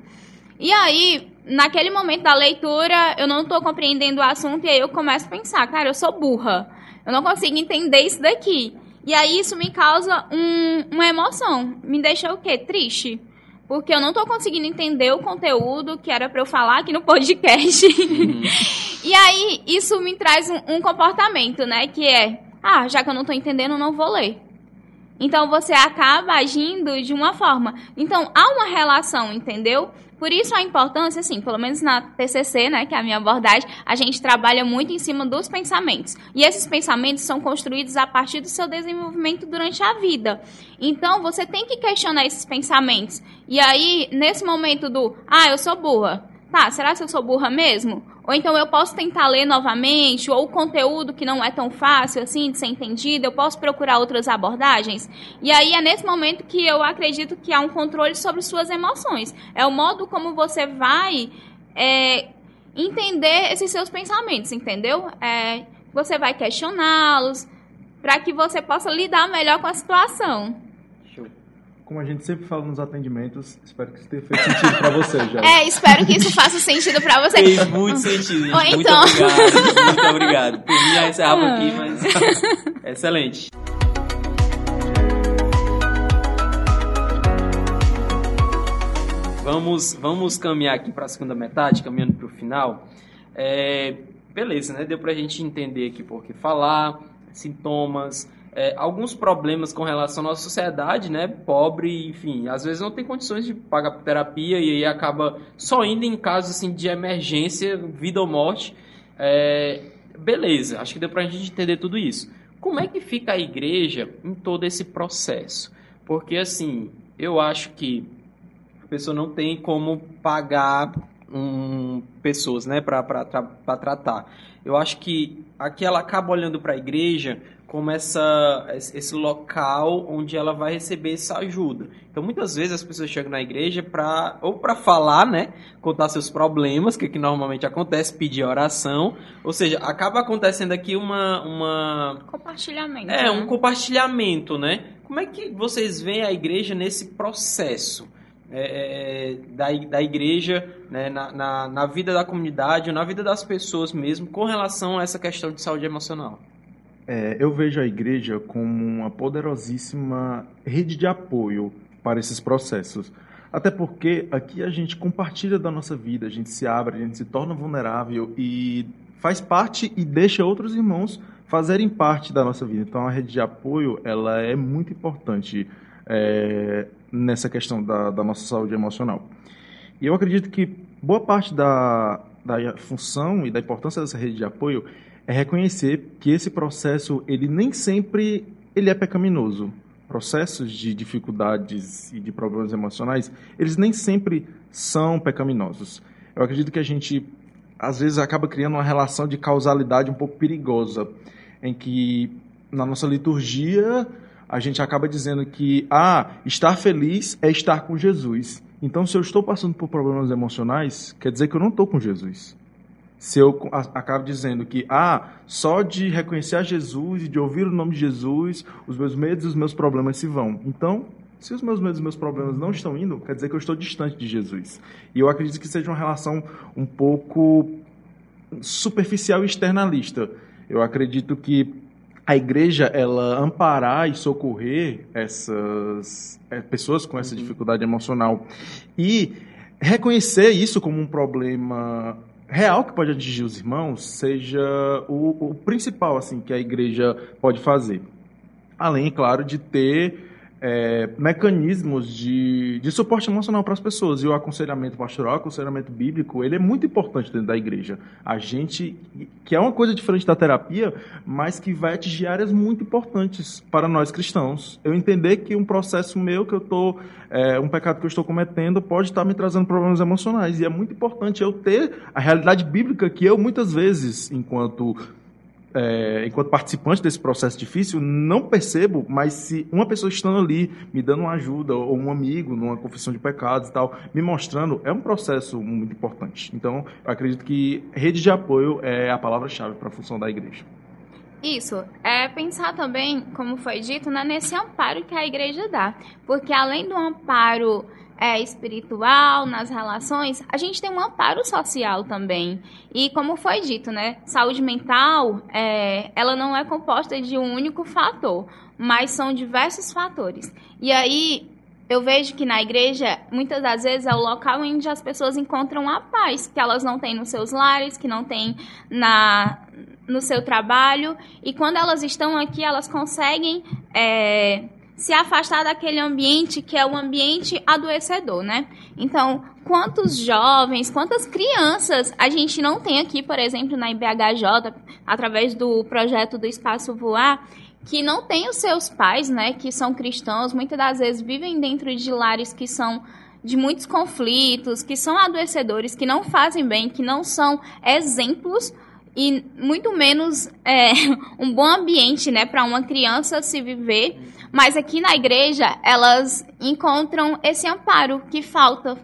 E aí, naquele momento da leitura, eu não estou compreendendo o assunto e aí eu começo a pensar, cara, eu sou burra. Eu não consigo entender isso daqui. E aí isso me causa um, uma emoção. Me deixa o quê? Triste porque eu não estou conseguindo entender o conteúdo que era para eu falar aqui no podcast. Uhum. [laughs] e aí, isso me traz um, um, comportamento, né? Que é, ah, já que eu não estou entendendo, eu não vou ler. Então, você acaba agindo de uma forma. Então, há uma relação, entendeu? Por isso a importância, assim, pelo menos na TCC, né, que é a minha abordagem, a gente trabalha muito em cima dos pensamentos. E esses pensamentos são construídos a partir do seu desenvolvimento durante a vida. Então, você tem que questionar esses pensamentos. E aí, nesse momento do, ah, eu sou burra. Tá, será que eu sou burra mesmo? Ou então eu posso tentar ler novamente, ou o conteúdo que não é tão fácil assim de ser entendido, eu posso procurar outras abordagens. E aí é nesse momento que eu acredito que há um controle sobre suas emoções. É o modo como você vai é, entender esses seus pensamentos, entendeu? É, você vai questioná-los para que você possa lidar melhor com a situação como a gente sempre fala nos atendimentos, espero que isso tenha feito sentido para você, [laughs] já. É, espero que isso faça sentido para você. Fez muito sentido. Ou muito então... obrigado. Muito obrigado. Por mim, já encerrava aqui, ah. mas [laughs] excelente. Vamos, vamos caminhar aqui para a segunda metade, caminhando para o final. É, beleza, né? Deu para a gente entender aqui por que falar, sintomas, é, alguns problemas com relação à nossa sociedade, né? Pobre, enfim, às vezes não tem condições de pagar terapia e aí acaba só indo em casos assim, de emergência, vida ou morte. É, beleza, acho que deu pra gente entender tudo isso. Como é que fica a igreja em todo esse processo? Porque assim, eu acho que a pessoa não tem como pagar um, pessoas, né, para tratar. Eu acho que aqui ela acaba olhando para a igreja como essa, esse local onde ela vai receber essa ajuda. Então, muitas vezes as pessoas chegam na igreja para ou para falar, né, contar seus problemas, que, é que normalmente acontece, pedir oração, ou seja, acaba acontecendo aqui uma uma compartilhamento. É, né? um compartilhamento, né? Como é que vocês veem a igreja nesse processo? É, é da, da igreja né, na, na, na vida da comunidade, na vida das pessoas mesmo, com relação a essa questão de saúde emocional. É, eu vejo a igreja como uma poderosíssima rede de apoio para esses processos. Até porque aqui a gente compartilha da nossa vida, a gente se abre, a gente se torna vulnerável e faz parte e deixa outros irmãos fazerem parte da nossa vida. Então a rede de apoio ela é muito importante é, nessa questão da, da, nossa saúde emocional. E eu acredito que boa parte da, da função e da importância dessa rede de apoio é reconhecer que esse processo ele nem sempre ele é pecaminoso. Processos de dificuldades e de problemas emocionais, eles nem sempre são pecaminosos. Eu acredito que a gente às vezes acaba criando uma relação de causalidade um pouco perigosa, em que na nossa liturgia a gente acaba dizendo que ah, estar feliz é estar com Jesus. Então, se eu estou passando por problemas emocionais, quer dizer que eu não estou com Jesus. Se eu acabo dizendo que, ah, só de reconhecer a Jesus e de ouvir o nome de Jesus, os meus medos e os meus problemas se vão. Então, se os meus medos e meus problemas não estão indo, quer dizer que eu estou distante de Jesus. E eu acredito que seja uma relação um pouco superficial e externalista. Eu acredito que a igreja ela amparar e socorrer essas é, pessoas com essa uhum. dificuldade emocional e reconhecer isso como um problema real que pode atingir os irmãos seja o, o principal assim que a igreja pode fazer. Além, claro, de ter é, mecanismos de, de suporte emocional para as pessoas. E o aconselhamento pastoral, o aconselhamento bíblico, ele é muito importante dentro da igreja. A gente, que é uma coisa diferente da terapia, mas que vai atingir áreas muito importantes para nós cristãos. Eu entender que um processo meu que eu estou, é, um pecado que eu estou cometendo, pode estar me trazendo problemas emocionais. E é muito importante eu ter a realidade bíblica que eu, muitas vezes, enquanto é, enquanto participante desse processo difícil, não percebo, mas se uma pessoa estando ali, me dando uma ajuda, ou um amigo numa confissão de pecados e tal, me mostrando, é um processo muito importante. Então, acredito que rede de apoio é a palavra-chave para a função da igreja. Isso, é pensar também, como foi dito, né, nesse amparo que a igreja dá. Porque além do amparo é, espiritual, nas relações, a gente tem um amparo social também. E como foi dito, né, saúde mental, é, ela não é composta de um único fator, mas são diversos fatores. E aí eu vejo que na igreja, muitas das vezes, é o local onde as pessoas encontram a paz, que elas não têm nos seus lares, que não têm na, no seu trabalho. E quando elas estão aqui, elas conseguem é, se afastar daquele ambiente que é o ambiente adoecedor, né? Então, quantos jovens, quantas crianças a gente não tem aqui, por exemplo, na IBHJ, através do projeto do Espaço Voar, que não tem os seus pais, né, que são cristãos, muitas das vezes vivem dentro de lares que são de muitos conflitos, que são adoecedores, que não fazem bem, que não são exemplos e muito menos é, [laughs] um bom ambiente, né, para uma criança se viver. Mas aqui na igreja elas encontram esse amparo que falta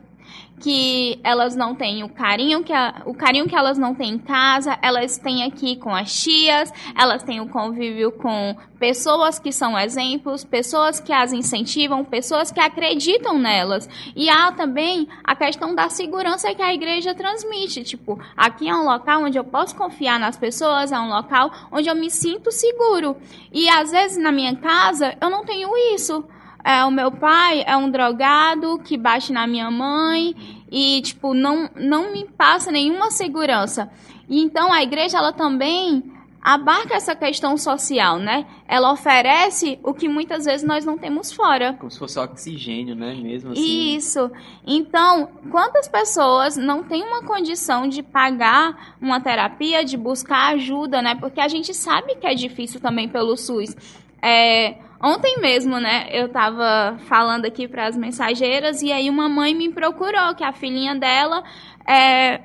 que elas não têm o carinho que a, o carinho que elas não têm em casa, elas têm aqui com as tias, elas têm o convívio com pessoas que são exemplos, pessoas que as incentivam, pessoas que acreditam nelas. E há também a questão da segurança que a igreja transmite, tipo, aqui é um local onde eu posso confiar nas pessoas, é um local onde eu me sinto seguro. E às vezes na minha casa eu não tenho isso é, o meu pai é um drogado que bate na minha mãe e, tipo, não, não me passa nenhuma segurança. E então a igreja, ela também abarca essa questão social, né? Ela oferece o que muitas vezes nós não temos fora. Como se fosse oxigênio, né? Mesmo assim. Isso. Então, quantas pessoas não têm uma condição de pagar uma terapia, de buscar ajuda, né? Porque a gente sabe que é difícil também pelo SUS. É, Ontem mesmo, né, eu tava falando aqui para as mensageiras e aí uma mãe me procurou que a filhinha dela é,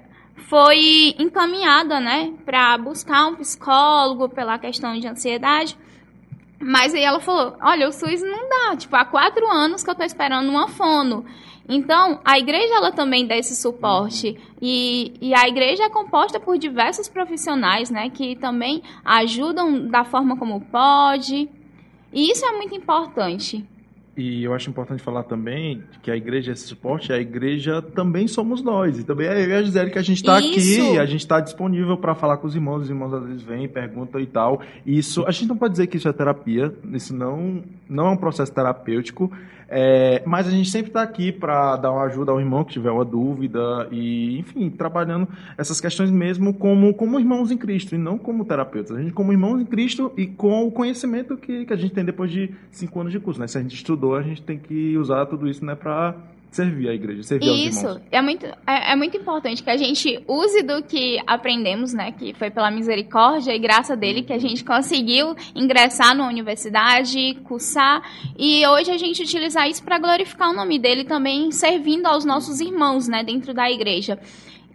foi encaminhada, né, para buscar um psicólogo pela questão de ansiedade. Mas aí ela falou: Olha, o SUS não dá. Tipo, há quatro anos que eu tô esperando uma fono. Então, a igreja ela também dá esse suporte. E, e a igreja é composta por diversos profissionais, né? Que também ajudam da forma como pode. E isso é muito importante. E eu acho importante falar também que a igreja é esse suporte, a igreja também somos nós. E também é eu e a Gisele que a gente está aqui, a gente está disponível para falar com os irmãos. Os irmãos às vezes vêm, perguntam e tal. Isso, a gente não pode dizer que isso é terapia, isso não, não é um processo terapêutico. É, mas a gente sempre está aqui para dar uma ajuda ao irmão que tiver uma dúvida e, enfim, trabalhando essas questões mesmo como, como irmãos em Cristo e não como terapeutas. A gente como irmãos em Cristo e com o conhecimento que, que a gente tem depois de cinco anos de curso. Né? Se a gente estudou, a gente tem que usar tudo isso né, para servir a igreja, servir Isso, aos irmãos. é muito, é, é, muito importante que a gente use do que aprendemos, né? Que foi pela misericórdia e graça dele que a gente conseguiu ingressar na universidade, cursar e hoje a gente utilizar isso para glorificar o nome dele também, servindo aos nossos irmãos, né? Dentro da igreja.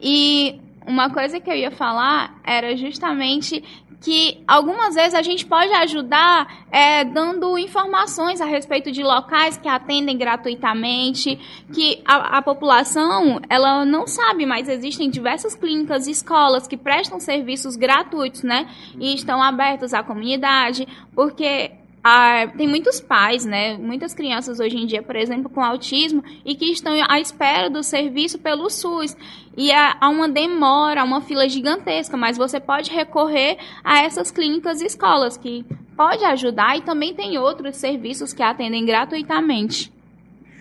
E uma coisa que eu ia falar era justamente que algumas vezes a gente pode ajudar é, dando informações a respeito de locais que atendem gratuitamente, que a, a, população ela não sabe, mas existem diversas clínicas escolas que prestam serviços gratuitos, né? E estão abertos à comunidade, porque ah, tem muitos pais, né, muitas crianças hoje em dia, por exemplo, com autismo, e que estão à espera do serviço pelo SUS. E há uma demora, uma fila gigantesca, mas você pode recorrer a essas clínicas e escolas, que pode ajudar, e também tem outros serviços que atendem gratuitamente.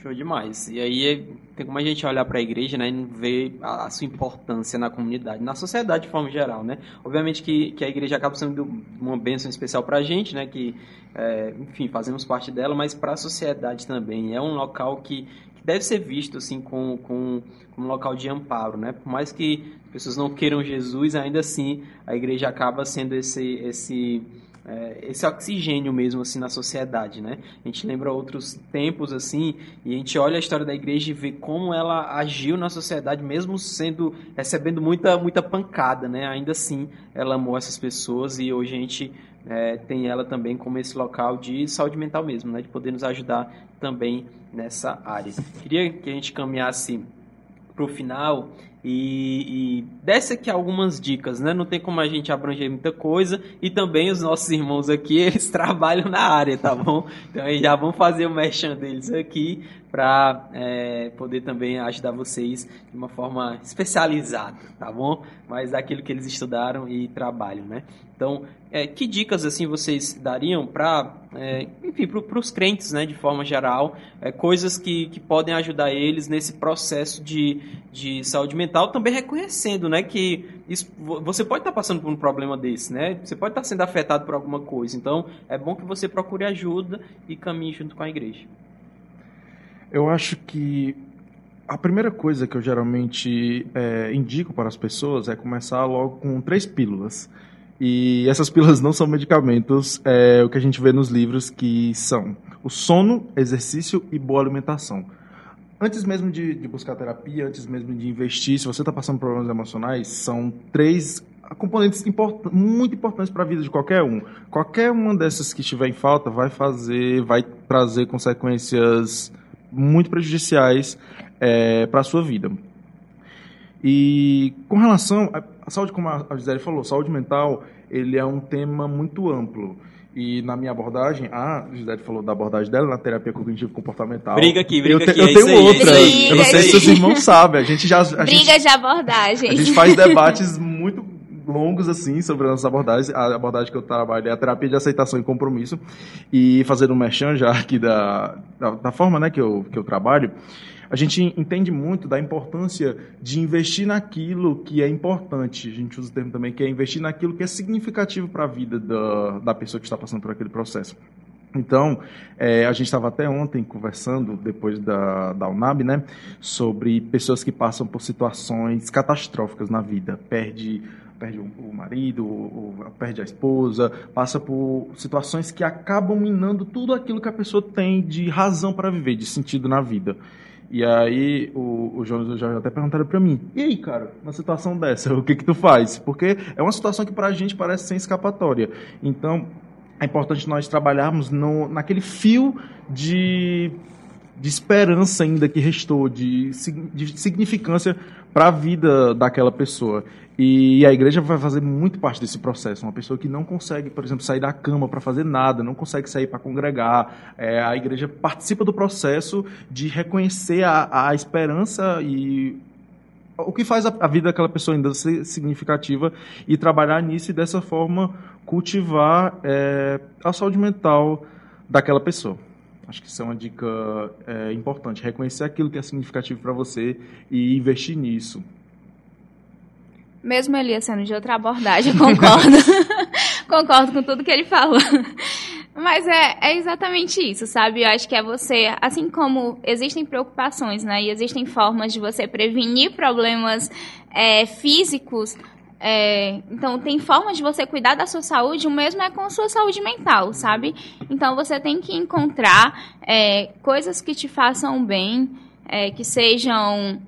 Show demais. E aí tem como a gente olhar para a igreja né, e ver a, sua importância na comunidade, na sociedade de forma geral. Né? Obviamente que, que a igreja acaba sendo uma bênção especial para a gente, né, que, é, enfim, fazemos parte dela, mas para a sociedade também. É um local que, que deve ser visto assim com, com, como um local de amparo. Né? Por mais que as pessoas não queiram Jesus, ainda assim a igreja acaba sendo esse. esse é, esse oxigênio mesmo assim na sociedade, né? A gente lembra outros tempos assim e a gente olha a história da igreja e vê como ela agiu na sociedade, mesmo sendo recebendo muita muita pancada, né? Ainda assim, ela amou essas pessoas e hoje a gente é, tem ela também como esse local de saúde mental mesmo, né? De poder nos ajudar também nessa área. Queria que a gente caminhasse para o final e, e aqui algumas dicas, né? Não tem como a gente abranger muita coisa e também os nossos irmãos aqui, [laughs] eles trabalham na área, tá bom? Então já vamos fazer o merchan deles aqui para é, poder também ajudar vocês de uma forma especializada, tá bom? Mas daquilo que eles estudaram e trabalham, né? Então, é, que dicas assim vocês dariam para, é, enfim, para os crentes, né, de forma geral, é, coisas que, que podem ajudar eles nesse processo de, de saúde mental, também reconhecendo, né, que isso, você pode estar passando por um problema desse, né? Você pode estar sendo afetado por alguma coisa. Então, é bom que você procure ajuda e caminhe junto com a igreja. Eu acho que a primeira coisa que eu geralmente é, indico para as pessoas é começar logo com três pílulas. E essas pílulas não são medicamentos, é o que a gente vê nos livros que são o sono, exercício e boa alimentação. Antes mesmo de, de buscar terapia, antes mesmo de investir, se você está passando problemas emocionais, são três componentes import muito importantes para a vida de qualquer um. Qualquer uma dessas que estiver em falta vai fazer, vai trazer consequências muito prejudiciais é, para a sua vida. E com relação à saúde, como a Gisele falou, saúde mental, ele é um tema muito amplo. E na minha abordagem, a Gisele falou da abordagem dela na terapia cognitivo comportamental. Briga aqui, briga eu te, aqui. Eu é tenho outra. Briga, eu não sei se seus irmãos [laughs] sabem. A gente já. A briga gente, de abordagem. A gente faz debates muito longos assim sobre as nossas abordagens. A abordagem que eu trabalho é a terapia de aceitação e compromisso. E fazendo um merchan já aqui da, da, da forma né, que, eu, que eu trabalho, a gente entende muito da importância de investir naquilo que é importante. A gente usa o termo também que é investir naquilo que é significativo para a vida da, da pessoa que está passando por aquele processo. Então, é, a gente estava até ontem conversando, depois da, da UNAB, né, sobre pessoas que passam por situações catastróficas na vida. Perde perde o marido, ou perde a esposa, passa por situações que acabam minando tudo aquilo que a pessoa tem de razão para viver, de sentido na vida. E aí o, o Jonas já até perguntaram para mim, e aí, cara, uma situação dessa, o que que tu faz? Porque é uma situação que para a gente parece sem escapatória. Então, é importante nós trabalharmos no, naquele fio de, de esperança ainda que restou, de, de significância para a vida daquela pessoa. E a igreja vai fazer muito parte desse processo. Uma pessoa que não consegue, por exemplo, sair da cama para fazer nada, não consegue sair para congregar, é, a igreja participa do processo de reconhecer a, a esperança e o que faz a, a vida daquela pessoa ainda ser significativa e trabalhar nisso e dessa forma cultivar é, a saúde mental daquela pessoa. Acho que isso é uma dica é, importante. Reconhecer aquilo que é significativo para você e investir nisso. Mesmo Elias sendo de outra abordagem, concordo. [laughs] concordo com tudo que ele falou. Mas é, é exatamente isso, sabe? Eu acho que é você, assim como existem preocupações, né? E existem formas de você prevenir problemas é, físicos. É, então, tem formas de você cuidar da sua saúde, o mesmo é com a sua saúde mental, sabe? Então, você tem que encontrar é, coisas que te façam bem, é, que sejam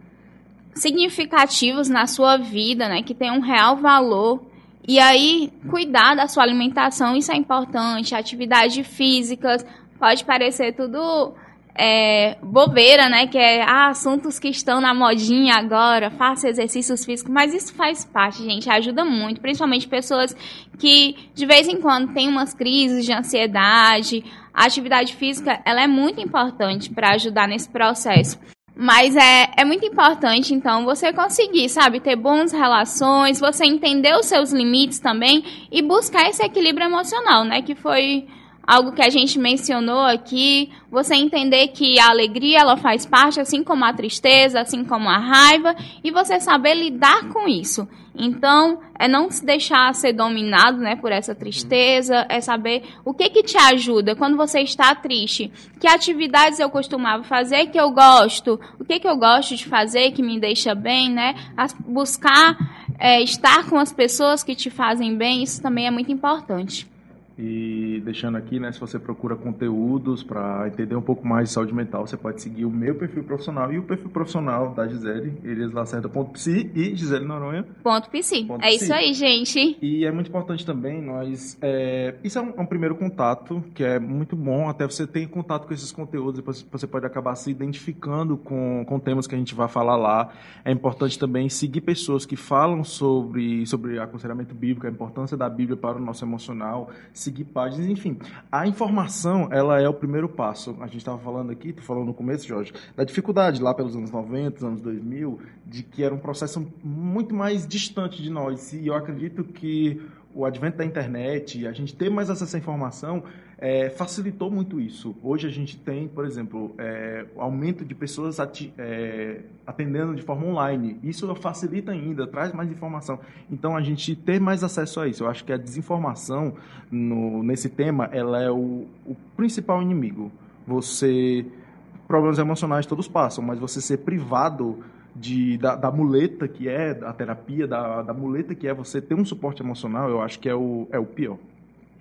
significativos na sua vida, né, que tem um real valor. E aí, cuidar da sua alimentação, isso é importante. Atividades físicas, pode parecer tudo é, bobeira, né? Que é ah, assuntos que estão na modinha agora, faça exercícios físicos, mas isso faz parte, gente, ajuda muito, principalmente pessoas que de vez em quando têm umas crises de ansiedade. A atividade física, ela é muito importante para ajudar nesse processo. Mas é, é muito importante, então, você conseguir, sabe, ter boas relações, você entender os seus limites também e buscar esse equilíbrio emocional, né? Que foi algo que a gente mencionou aqui, você entender que a alegria ela faz parte, assim como a tristeza, assim como a raiva, e você saber lidar com isso. Então, é não se deixar ser dominado, né, por essa tristeza, é saber o que que te ajuda quando você está triste. Que atividades eu costumava fazer que eu gosto, o que que eu gosto de fazer que me deixa bem, né? buscar é, estar com as pessoas que te fazem bem, isso também é muito importante. E deixando aqui, né, se você procura conteúdos para entender um pouco mais de saúde mental, você pode seguir o meu perfil profissional e o perfil profissional da Gisele, eliaslacerda.psi e Gisele Noronha. Ponto .psi. Ponto é isso aí, gente. E é muito importante também nós... É, isso é um, é um, primeiro contato, que é muito bom, até você ter contato com esses conteúdos, depois você pode acabar se identificando com, com temas que a gente vai falar lá. É importante também seguir pessoas que falam sobre, sobre aconselhamento bíblico, a importância da Bíblia para o nosso emocional, seguir páginas, enfim. A informação, ela é o primeiro passo. A gente estava falando aqui, tu falou no começo, Jorge, da dificuldade lá pelos anos 90, anos 2000, de que era um processo muito mais distante de nós. E eu acredito que o advento da internet, a gente ter mais acesso à informação, é, facilitou muito isso. Hoje a gente tem, por exemplo, é, aumento de pessoas ati é, atendendo de forma online. Isso facilita ainda, traz mais informação. Então a gente ter mais acesso a isso. Eu acho que a desinformação no, nesse tema ela é o, o principal inimigo. Você problemas emocionais todos passam, mas você ser privado de, da, da, muleta que é a terapia, da, da muleta que é você ter um suporte emocional, eu acho que é o, é o pior.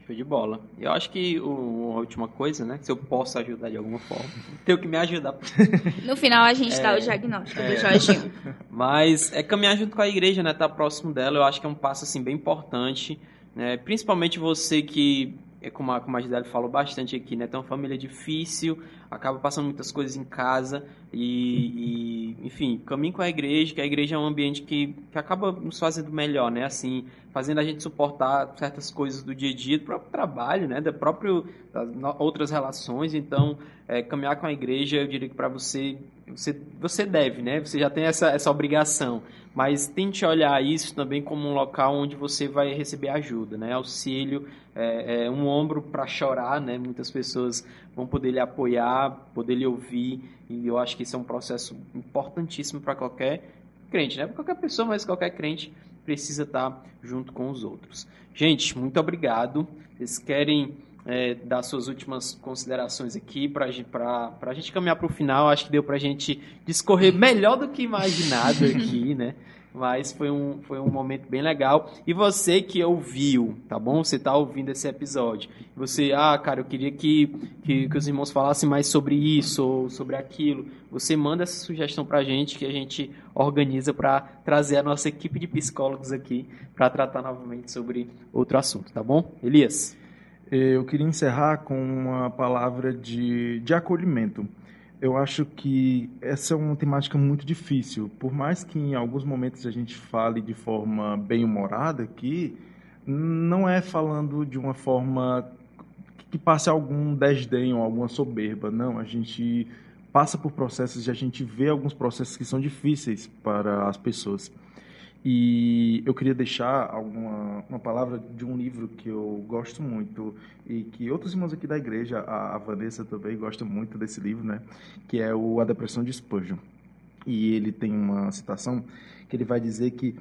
Show de bola. Eu acho que o, a última coisa, né? Se eu posso ajudar de alguma forma, tenho que me ajudar. [laughs] No final a gente é, dá o diagnóstico é, do Jorginho. [laughs] Mas é caminhar junto com a igreja, né? Estar tá próximo dela, eu acho que é um passo assim bem importante. Né? Principalmente você que é como a, como a Gisele falou bastante aqui, né? Tem uma família difícil, acaba passando muitas coisas em casa e, e, enfim, caminho com a igreja, que a igreja é um ambiente que, que acaba nos fazendo melhor, né? Assim, fazendo a gente suportar certas coisas do dia a dia, do próprio trabalho, né? Da próprio, das outras relações. Então, é, caminhar com a igreja, eu diria que para você, você, você deve, né? Você já tem essa, essa obrigação. Mas tente olhar isso também como um local onde você vai receber ajuda, né? Auxílio, é, é um ombro para chorar, né? Muitas pessoas vão poder lhe apoiar, poder lhe ouvir, e eu acho que isso é um processo importantíssimo para qualquer crente, né? Para qualquer pessoa, mas qualquer crente precisa estar junto com os outros. Gente, muito obrigado. Vocês querem é, dar suas últimas considerações aqui para a gente caminhar para o final. Acho que deu para a gente discorrer melhor do que imaginado [laughs] aqui, né? Mas foi um, foi um momento bem legal. E você que ouviu, tá bom? Você tá ouvindo esse episódio. Você, ah, cara, eu queria que, que, que os irmãos falassem mais sobre isso ou sobre aquilo. Você manda essa sugestão pra gente que a gente organiza para trazer a nossa equipe de psicólogos aqui para tratar novamente sobre outro assunto, tá bom? Elias? Eu queria encerrar com uma palavra de, de acolhimento. Eu acho que essa é uma temática muito difícil. Por mais que em alguns momentos a gente fale de forma bem humorada aqui, não é falando de uma forma que passe algum desdém ou alguma soberba. Não, a gente passa por processos e a gente vê alguns processos que são difíceis para as pessoas. E eu queria deixar alguma, uma palavra de um livro que eu gosto muito e que outros irmãos aqui da igreja, a, a Vanessa também gosta muito desse livro, né? Que é o A Depressão de Spurgeon. E ele tem uma citação que ele vai dizer que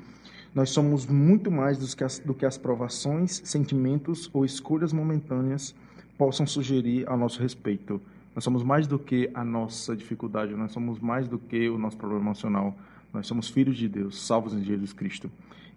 nós somos muito mais do que as, do que as provações, sentimentos ou escolhas momentâneas possam sugerir a nosso respeito. Nós somos mais do que a nossa dificuldade, nós somos mais do que o nosso problema emocional nós somos filhos de Deus, salvos em Jesus Cristo.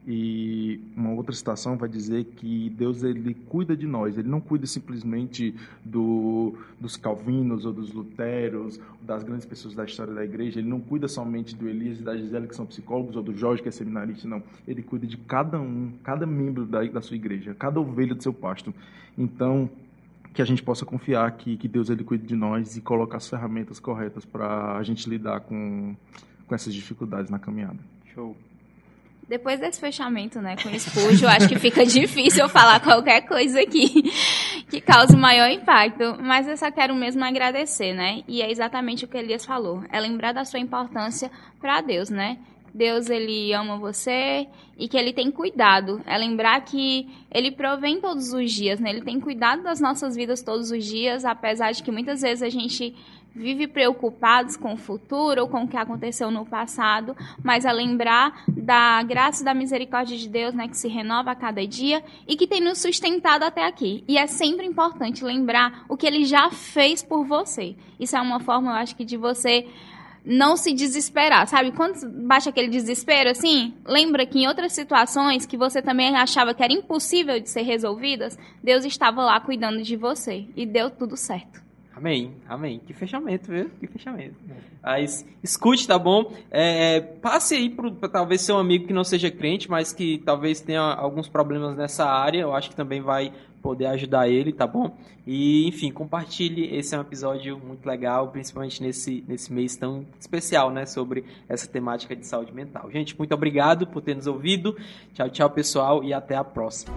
E uma outra citação vai dizer que Deus ele cuida de nós, ele não cuida simplesmente do, dos calvinos ou dos luteros, das grandes pessoas da história da igreja, ele não cuida somente do Elias e da Gisele, que são psicólogos, ou do Jorge, que é seminarista, não. Ele cuida de cada um, cada membro da, da sua igreja, cada ovelha do seu pasto. Então, que a gente possa confiar que, que Deus ele cuide de nós e colocar as ferramentas corretas para a gente lidar com, com essas dificuldades na caminhada. Show. Depois desse fechamento, né, com expulso, acho que fica [laughs] difícil eu falar qualquer coisa aqui que cause maior impacto. Mas eu só quero mesmo agradecer, né? E é exatamente o que Elias falou. É lembrar da sua importância para Deus, né? Deus ele ama você e que ele tem cuidado. É lembrar que ele provém todos os dias, né? Ele tem cuidado das nossas vidas todos os dias, apesar de que muitas vezes a gente vive preocupados com o futuro ou com o que aconteceu no passado, mas a lembrar da graça e da misericórdia de Deus, né, que se renova a cada dia e que tem nos sustentado até aqui. E é sempre importante lembrar o que ele já fez por você. Isso é uma forma, eu acho que de você não se desesperar, sabe? Quando baixa aquele desespero assim, lembra que em outras situações que você também achava que era impossível de ser resolvidas, Deus estava lá cuidando de você e deu tudo certo. Amém, amém. Que fechamento, viu? Que fechamento. Mas escute, tá bom? É, é passe aí para talvez seu amigo que não seja crente, mas que talvez tenha alguns problemas nessa área. Eu acho que também vai poder ajudar ele, tá bom? E, enfim, compartilhe. Esse é um episódio muito legal, principalmente nesse, nesse mês tão especial, né? Sobre essa temática de saúde mental. Gente, muito obrigado por ter nos ouvido. Tchau, tchau, pessoal, e até a próxima.